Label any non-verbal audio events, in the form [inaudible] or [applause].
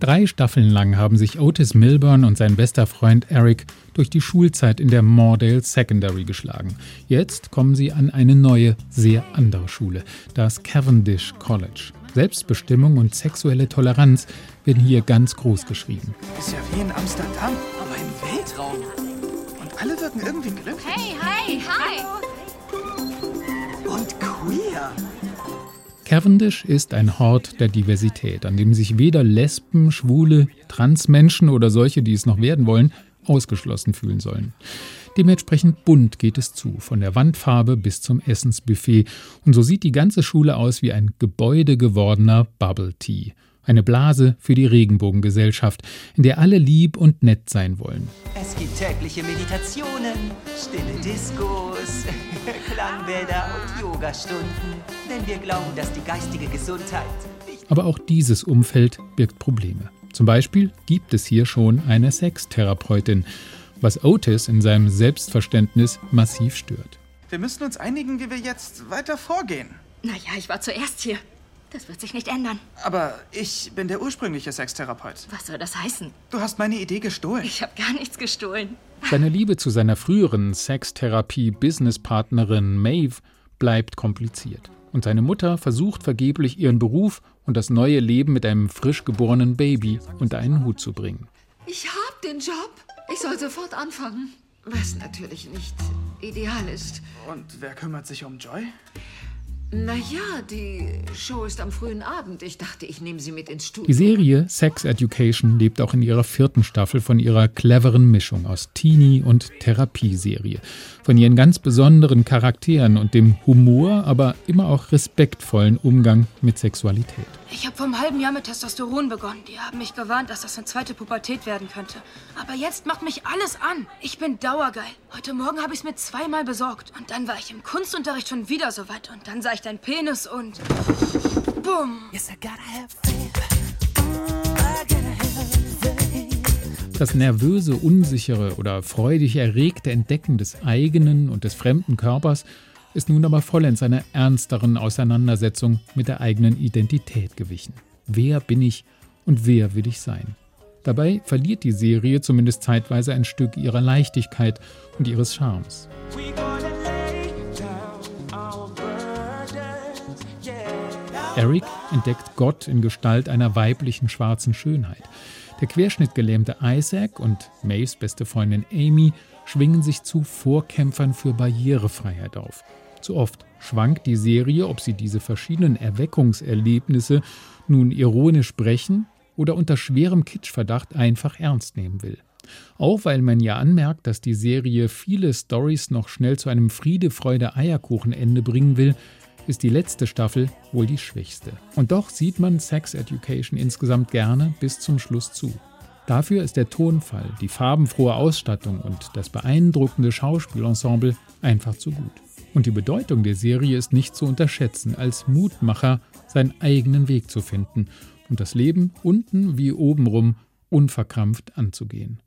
Drei Staffeln lang haben sich Otis Milburn und sein bester Freund Eric durch die Schulzeit in der Moordale Secondary geschlagen. Jetzt kommen sie an eine neue, sehr andere Schule, das Cavendish College. Selbstbestimmung und sexuelle Toleranz werden hier ganz groß geschrieben. Ist ja wie in Amsterdam, aber im Weltraum. Und alle wirken irgendwie glücklich. Hey, hi, hi. Und queer. Cavendish ist ein Hort der Diversität, an dem sich weder Lesben, Schwule, Transmenschen oder solche, die es noch werden wollen, ausgeschlossen fühlen sollen. Dementsprechend bunt geht es zu, von der Wandfarbe bis zum Essensbuffet. Und so sieht die ganze Schule aus wie ein Gebäude gewordener Bubble Tea. Eine Blase für die Regenbogengesellschaft, in der alle lieb und nett sein wollen. Es gibt tägliche Meditationen, stille Diskos, [laughs] Klangbäder und Yogastunden, denn wir glauben, dass die geistige Gesundheit Aber auch dieses Umfeld birgt Probleme. Zum Beispiel gibt es hier schon eine Sextherapeutin, was Otis in seinem Selbstverständnis massiv stört. Wir müssen uns einigen, wie wir jetzt weiter vorgehen. Naja, ich war zuerst hier. Das wird sich nicht ändern. Aber ich bin der ursprüngliche Sextherapeut. Was soll das heißen? Du hast meine Idee gestohlen. Ich habe gar nichts gestohlen. Seine Liebe zu seiner früheren Sextherapie-Businesspartnerin Maeve bleibt kompliziert. Und seine Mutter versucht vergeblich ihren Beruf und das neue Leben mit einem frisch geborenen Baby unter einen Hut zu bringen. Ich hab den Job. Ich soll sofort anfangen. Was natürlich nicht ideal ist. Und wer kümmert sich um Joy? Naja, die Show ist am frühen Abend. Ich dachte, ich nehme sie mit ins Studio. Die Serie Sex Education lebt auch in ihrer vierten Staffel von ihrer cleveren Mischung aus Teenie- und Therapieserie, von ihren ganz besonderen Charakteren und dem Humor, aber immer auch respektvollen Umgang mit Sexualität. Ich habe vor einem halben Jahr mit Testosteron begonnen. Die haben mich gewarnt, dass das eine zweite Pubertät werden könnte. Aber jetzt macht mich alles an. Ich bin dauergeil. Heute Morgen habe ich es mir zweimal besorgt. Und dann war ich im Kunstunterricht schon wieder so weit. Und dann sah ich deinen Penis und... Bumm. Das nervöse, unsichere oder freudig erregte Entdecken des eigenen und des fremden Körpers ist nun aber vollends einer ernsteren Auseinandersetzung mit der eigenen Identität gewichen. Wer bin ich und wer will ich sein? Dabei verliert die Serie zumindest zeitweise ein Stück ihrer Leichtigkeit und ihres Charmes. Eric entdeckt Gott in Gestalt einer weiblichen schwarzen Schönheit. Der querschnittgelähmte Isaac und Mays beste Freundin Amy schwingen sich zu Vorkämpfern für Barrierefreiheit auf. Zu oft schwankt die Serie, ob sie diese verschiedenen Erweckungserlebnisse nun ironisch brechen oder unter schwerem Kitschverdacht einfach ernst nehmen will. Auch weil man ja anmerkt, dass die Serie viele Stories noch schnell zu einem Friede, Freude, Eierkuchenende bringen will, ist die letzte Staffel wohl die schwächste. Und doch sieht man Sex Education insgesamt gerne bis zum Schluss zu. Dafür ist der Tonfall, die farbenfrohe Ausstattung und das beeindruckende Schauspielensemble einfach zu gut. Und die Bedeutung der Serie ist nicht zu unterschätzen, als Mutmacher seinen eigenen Weg zu finden und das Leben unten wie obenrum unverkrampft anzugehen.